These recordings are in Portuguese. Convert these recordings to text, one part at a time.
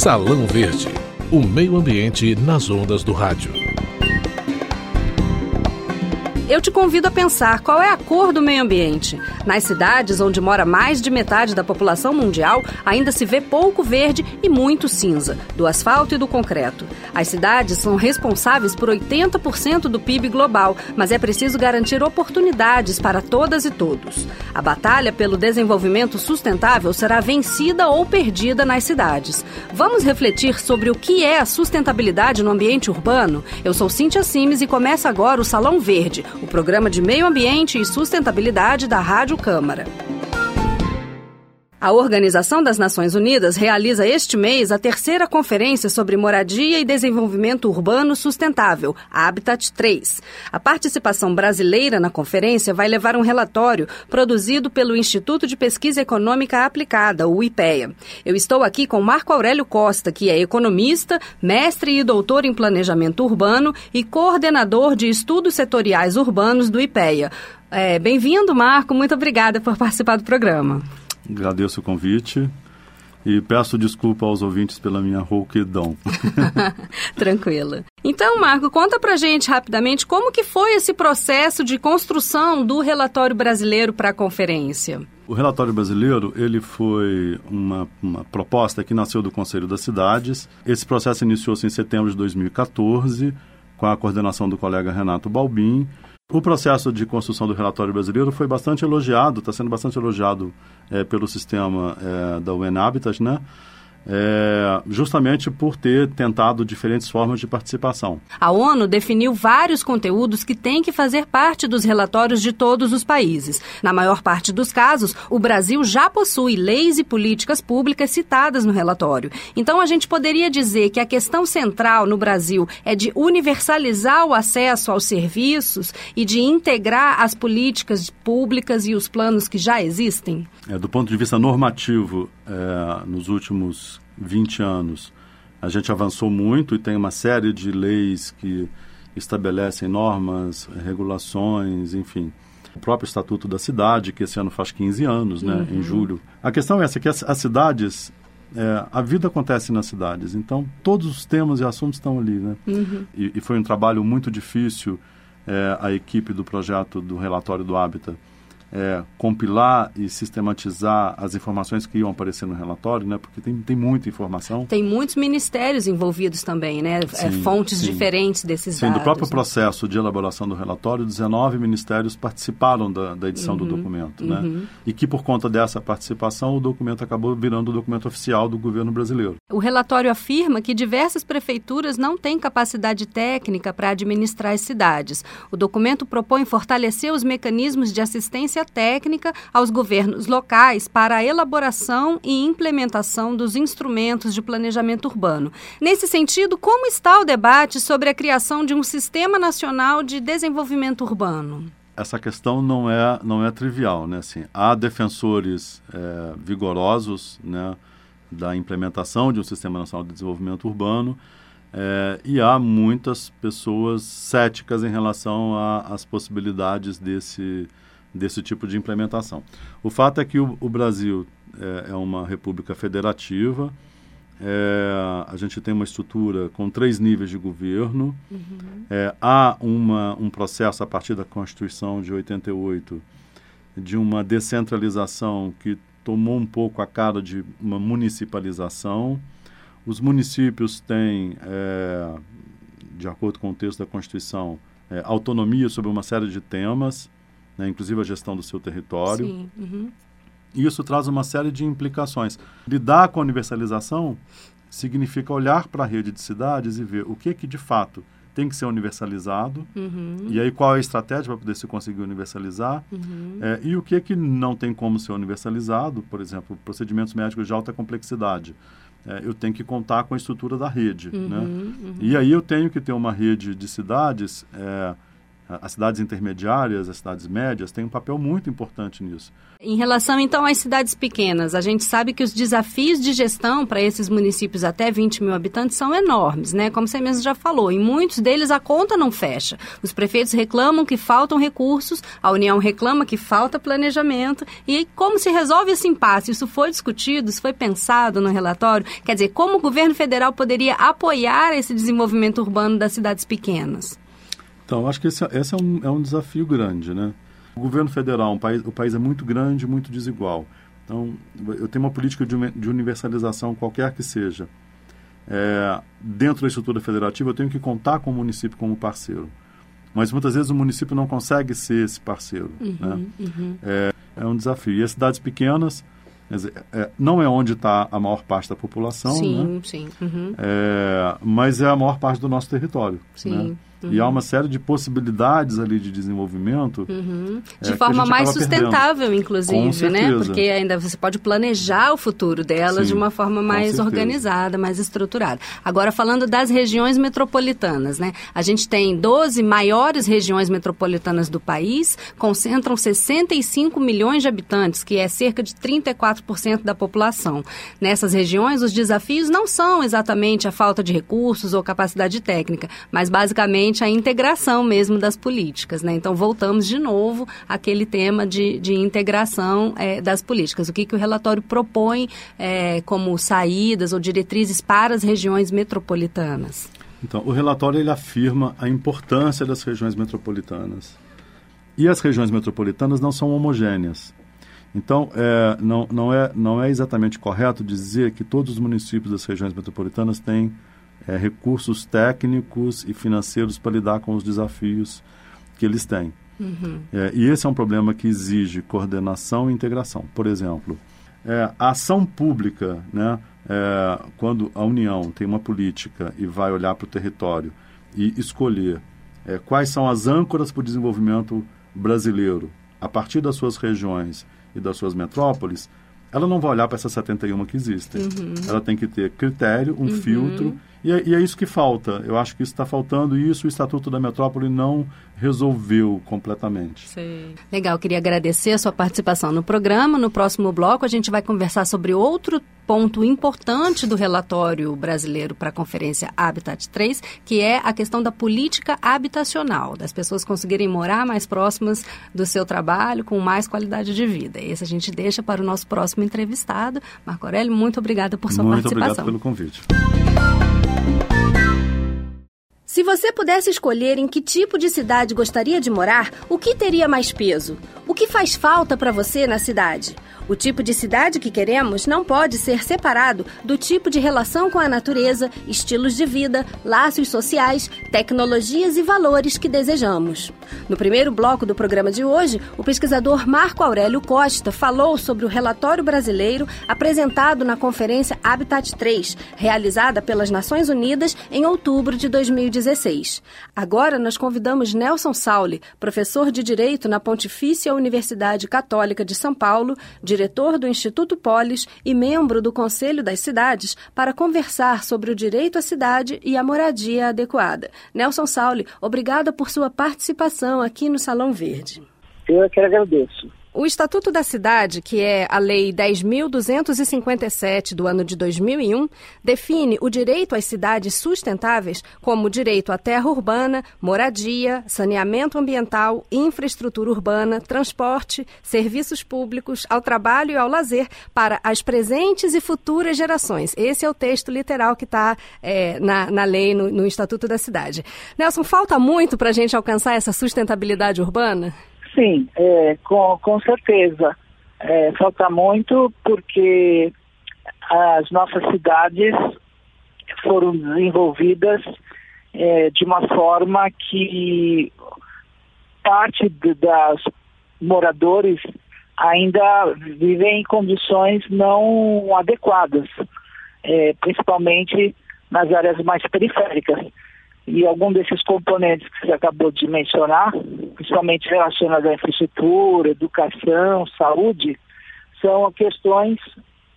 Salão Verde, o meio ambiente nas ondas do rádio. Eu te convido a pensar qual é a cor do meio ambiente. Nas cidades onde mora mais de metade da população mundial, ainda se vê pouco verde e muito cinza, do asfalto e do concreto. As cidades são responsáveis por 80% do PIB global, mas é preciso garantir oportunidades para todas e todos. A batalha pelo desenvolvimento sustentável será vencida ou perdida nas cidades. Vamos refletir sobre o que é a sustentabilidade no ambiente urbano? Eu sou Cíntia Simes e começa agora o Salão Verde, o programa de meio ambiente e sustentabilidade da Rádio Câmara. A Organização das Nações Unidas realiza este mês a terceira conferência sobre moradia e desenvolvimento urbano sustentável, Habitat 3. A participação brasileira na conferência vai levar um relatório produzido pelo Instituto de Pesquisa Econômica Aplicada, o IPEA. Eu estou aqui com Marco Aurélio Costa, que é economista, mestre e doutor em planejamento urbano e coordenador de estudos setoriais urbanos do IPEA. É, Bem-vindo, Marco. Muito obrigada por participar do programa. Agradeço o convite e peço desculpa aos ouvintes pela minha rouquidão. Tranquila. Então, Marco, conta pra gente rapidamente como que foi esse processo de construção do relatório brasileiro para a conferência. O relatório brasileiro, ele foi uma, uma proposta que nasceu do Conselho das Cidades. Esse processo iniciou-se em setembro de 2014, com a coordenação do colega Renato Balbin, o processo de construção do relatório brasileiro foi bastante elogiado, está sendo bastante elogiado é, pelo sistema é, da UN Habitat, né? É, justamente por ter tentado diferentes formas de participação. A ONU definiu vários conteúdos que têm que fazer parte dos relatórios de todos os países. Na maior parte dos casos, o Brasil já possui leis e políticas públicas citadas no relatório. Então, a gente poderia dizer que a questão central no Brasil é de universalizar o acesso aos serviços e de integrar as políticas públicas e os planos que já existem? É, do ponto de vista normativo, é, nos últimos 20 anos, a gente avançou muito e tem uma série de leis que estabelecem normas, regulações, enfim. O próprio Estatuto da Cidade, que esse ano faz 15 anos, né, uhum. em julho. A questão é essa, que as, as cidades, é, a vida acontece nas cidades, então todos os temas e assuntos estão ali, né? Uhum. E, e, foi um trabalho muito difícil, é, a equipe do projeto do relatório do Hábitat é, compilar e sistematizar as informações que iam aparecer no relatório, né? Porque tem, tem muita informação. Tem muitos ministérios envolvidos também, né? É, sim, fontes sim. diferentes desses sim, dados. Sim, do próprio né? processo de elaboração do relatório, 19 ministérios participaram da, da edição uhum, do documento, né? uhum. E que por conta dessa participação, o documento acabou virando o documento oficial do governo brasileiro. O relatório afirma que diversas prefeituras não têm capacidade técnica para administrar as cidades. O documento propõe fortalecer os mecanismos de assistência assistência técnica aos governos locais para a elaboração e implementação dos instrumentos de planejamento urbano. Nesse sentido, como está o debate sobre a criação de um Sistema Nacional de Desenvolvimento Urbano? essa questão não é não é trivial, né? Assim, há defensores é, vigorosos, né, da implementação de um sistema nacional de desenvolvimento urbano é, e há muitas pessoas céticas em relação às possibilidades desse desse tipo de implementação. O fato é que o, o Brasil é, é, uma república federativa, é, a gente tem uma estrutura com três níveis de governo, uhum. é, há uma, um processo a partir da Constituição de 88 de uma descentralização que tomou um pouco a cara de uma municipalização. Os municípios têm, é, de acordo com o texto da Constituição, é, autonomia sobre uma série de temas né, inclusive a gestão do seu território. Sim. Uhum. Isso traz uma série de implicações. Lidar com a universalização significa olhar para a rede de cidades e ver o que que de fato tem que ser universalizado uhum. e aí qual é a estratégia para poder se conseguir universalizar uhum. é, e o que que não tem como ser universalizado, por exemplo, procedimentos médicos de alta complexidade. É, eu tenho que contar com a estrutura da rede, uhum, né? Uhum. E aí eu tenho que ter uma rede de cidades é, as cidades intermediárias, as cidades médias, têm um papel muito importante nisso. Em relação, então, às cidades pequenas, a gente sabe que os desafios de gestão para esses municípios até 20 mil habitantes são enormes, né? Como você mesmo já falou. Em muitos deles a conta não fecha. Os prefeitos reclamam que faltam recursos, a União reclama que falta planejamento. E como se resolve esse impasse? Isso foi discutido, isso foi pensado no relatório? Quer dizer, como o governo federal poderia apoiar esse desenvolvimento urbano das cidades pequenas? Então, acho que esse, esse é, um, é um desafio grande, né? O governo federal, um país, o país é muito grande, muito desigual. Então, eu tenho uma política de, de universalização, qualquer que seja. É, dentro da estrutura federativa, eu tenho que contar com o município como parceiro. Mas muitas vezes o município não consegue ser esse parceiro. Uhum, né? uhum. É, é, um desafio. E as cidades pequenas, dizer, é, não é onde está a maior parte da população, sim, né? sim. Uhum. É, mas é a maior parte do nosso território. Sim. Né? Uhum. E há uma série de possibilidades ali de desenvolvimento. Uhum. De é, forma mais sustentável, perdendo. inclusive, né? Porque ainda você pode planejar o futuro delas Sim, de uma forma mais organizada, mais estruturada. Agora, falando das regiões metropolitanas, né? A gente tem 12 maiores regiões metropolitanas do país, concentram 65 milhões de habitantes, que é cerca de 34% da população. Nessas regiões, os desafios não são exatamente a falta de recursos ou capacidade técnica, mas basicamente a integração mesmo das políticas. Né? Então, voltamos de novo àquele tema de, de integração é, das políticas. O que, que o relatório propõe é, como saídas ou diretrizes para as regiões metropolitanas? Então, o relatório ele afirma a importância das regiões metropolitanas. E as regiões metropolitanas não são homogêneas. Então, é, não, não, é, não é exatamente correto dizer que todos os municípios das regiões metropolitanas têm é, recursos técnicos e financeiros para lidar com os desafios que eles têm. Uhum. É, e esse é um problema que exige coordenação e integração. Por exemplo, é, a ação pública, né, é, quando a União tem uma política e vai olhar para o território e escolher é, quais são as âncoras para o desenvolvimento brasileiro a partir das suas regiões e das suas metrópoles, ela não vai olhar para essas 71 que existem. Uhum. Ela tem que ter critério, um uhum. filtro e é, e é, isso que falta. Eu acho que isso está faltando e isso o Estatuto da Metrópole não resolveu completamente. Sim. Legal, queria agradecer a sua participação no programa. No próximo bloco, a gente vai conversar sobre outro ponto importante do relatório brasileiro para a Conferência Habitat 3, que é a questão da política habitacional, das pessoas conseguirem morar mais próximas do seu trabalho, com mais qualidade de vida. Esse a gente deixa para o nosso próximo entrevistado. Marco Aurélio, muito obrigada por sua muito participação. Muito obrigado pelo convite. Se você pudesse escolher em que tipo de cidade gostaria de morar, o que teria mais peso? O que faz falta para você na cidade? O tipo de cidade que queremos não pode ser separado do tipo de relação com a natureza, estilos de vida, laços sociais, tecnologias e valores que desejamos. No primeiro bloco do programa de hoje, o pesquisador Marco Aurélio Costa falou sobre o relatório brasileiro apresentado na Conferência Habitat 3, realizada pelas Nações Unidas em outubro de 2016. Agora nós convidamos Nelson Sauli, professor de Direito na Pontifícia Universidade Católica de São Paulo, diretor do Instituto Polis e membro do Conselho das Cidades, para conversar sobre o direito à cidade e a moradia adequada. Nelson Sauli, obrigada por sua participação aqui no Salão Verde. Eu é que agradeço. O Estatuto da Cidade, que é a Lei 10.257 do ano de 2001, define o direito às cidades sustentáveis como direito à terra urbana, moradia, saneamento ambiental, infraestrutura urbana, transporte, serviços públicos, ao trabalho e ao lazer para as presentes e futuras gerações. Esse é o texto literal que está é, na, na lei, no, no Estatuto da Cidade. Nelson, falta muito para a gente alcançar essa sustentabilidade urbana? Sim, é, com, com certeza. É, falta muito porque as nossas cidades foram desenvolvidas é, de uma forma que parte de, das moradores ainda vivem em condições não adequadas, é, principalmente nas áreas mais periféricas. E algum desses componentes que você acabou de mencionar, principalmente relacionados à infraestrutura, educação, saúde, são questões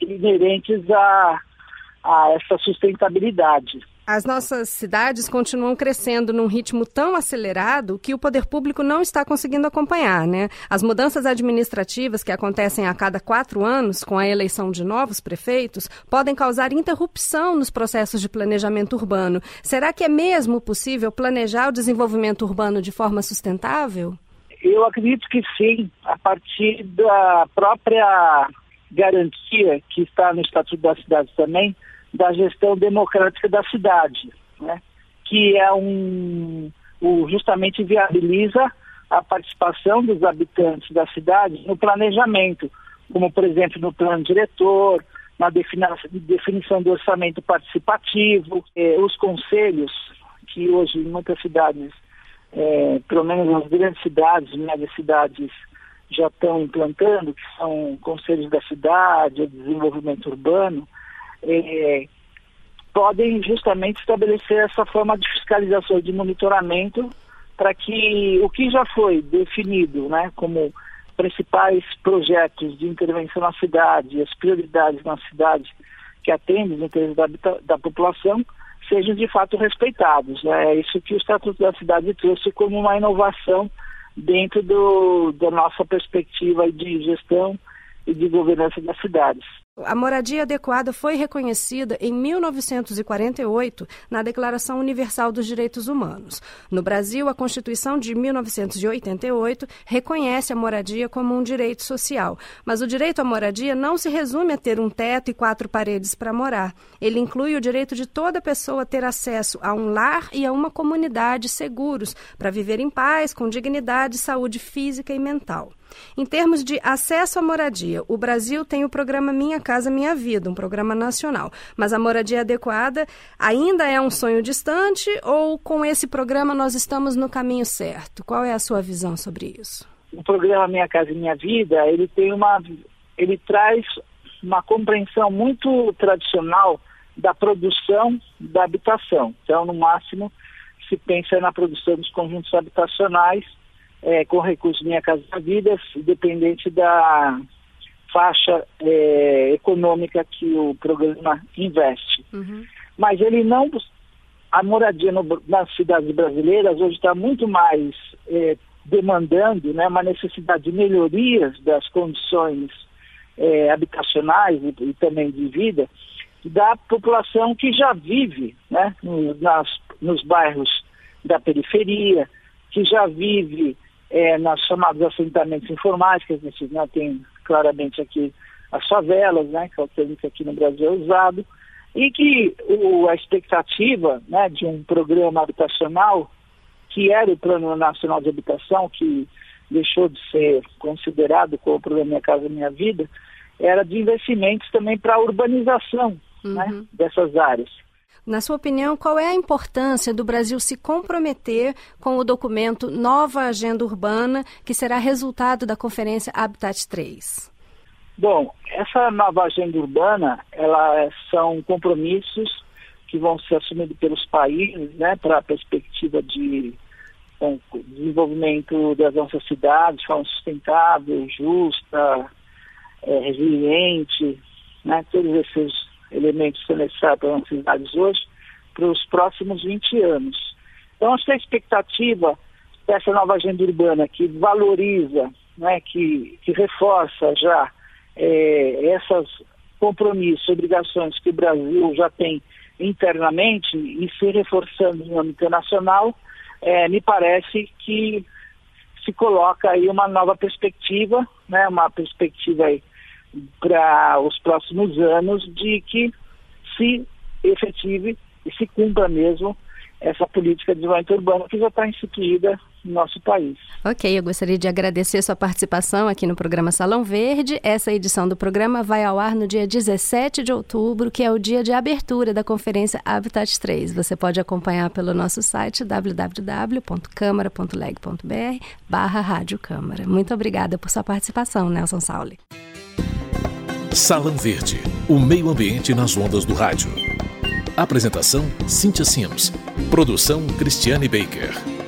inerentes a, a essa sustentabilidade. As nossas cidades continuam crescendo num ritmo tão acelerado que o poder público não está conseguindo acompanhar, né? As mudanças administrativas que acontecem a cada quatro anos, com a eleição de novos prefeitos, podem causar interrupção nos processos de planejamento urbano. Será que é mesmo possível planejar o desenvolvimento urbano de forma sustentável? Eu acredito que sim, a partir da própria garantia que está no Estatuto da Cidade também da gestão democrática da cidade, né? que é um, justamente viabiliza a participação dos habitantes da cidade no planejamento, como por exemplo no plano diretor, na definição do orçamento participativo, eh, os conselhos, que hoje em muitas cidades, eh, pelo menos nas grandes cidades, médias cidades, já estão implantando, que são conselhos da cidade, desenvolvimento urbano, é, podem justamente estabelecer essa forma de fiscalização de monitoramento para que o que já foi definido né, como principais projetos de intervenção na cidade, as prioridades na cidade que atendem os interesses da, da população, sejam de fato respeitados. Né? É isso que o Estatuto da Cidade trouxe como uma inovação dentro do, da nossa perspectiva de gestão e de governança das cidades. A moradia adequada foi reconhecida em 1948 na Declaração Universal dos Direitos Humanos. No Brasil, a Constituição de 1988 reconhece a moradia como um direito social. Mas o direito à moradia não se resume a ter um teto e quatro paredes para morar. Ele inclui o direito de toda pessoa ter acesso a um lar e a uma comunidade seguros para viver em paz, com dignidade, saúde física e mental. Em termos de acesso à moradia, o Brasil tem o programa Minha Casa Minha Vida, um programa nacional. Mas a moradia adequada ainda é um sonho distante ou com esse programa nós estamos no caminho certo? Qual é a sua visão sobre isso? O programa Minha Casa Minha Vida, ele tem uma ele traz uma compreensão muito tradicional da produção da habitação. Então, no máximo, se pensa na produção dos conjuntos habitacionais é, com recursos Minha Casa Vida, independente da faixa é, econômica que o programa investe. Uhum. Mas ele não. A moradia no, nas cidades brasileiras hoje está muito mais é, demandando né, uma necessidade de melhorias das condições é, habitacionais e, e, também de vida da população que já vive né, no, nas, nos bairros da periferia, que já vive é, nas chamados assentamentos informais, que a gente né, tem claramente aqui as favelas, né, que é o termo que aqui no Brasil é usado, e que o, a expectativa né, de um programa habitacional, que era o Plano Nacional de Habitação, que deixou de ser considerado como o programa Minha Casa Minha Vida, era de investimentos também para a urbanização né, uhum. né, dessas áreas. Na sua opinião, qual é a importância do Brasil se comprometer com o documento Nova Agenda Urbana, que será resultado da Conferência Habitat 3? Bom, essa nova agenda urbana, ela são compromissos que vão ser assumidos pelos países, né, para a perspectiva de bom, desenvolvimento das nossas cidades de forma sustentável, justa, é, resiliente, né, todos esses elementos necessários para as cidades hoje, para os próximos 20 anos. Então, acho que a expectativa dessa nova agenda urbana que valoriza, né, que, que reforça já é, essas compromissos, obrigações que o Brasil já tem internamente e se reforçando no âmbito internacional, é, me parece que se coloca aí uma nova perspectiva, né, uma perspectiva aí para os próximos anos de que se efetive e se cumpra mesmo essa política de desenvolvimento urbano que já está instituída no nosso país. Ok, eu gostaria de agradecer sua participação aqui no programa Salão Verde. Essa edição do programa vai ao ar no dia 17 de outubro, que é o dia de abertura da conferência Habitat 3. Você pode acompanhar pelo nosso site www.câmara.leg.br barra Rádio Câmara. Muito obrigada por sua participação, Nelson Sauli. Salão Verde, o meio ambiente nas ondas do rádio. Apresentação: Cíntia Sims. Produção: Cristiane Baker.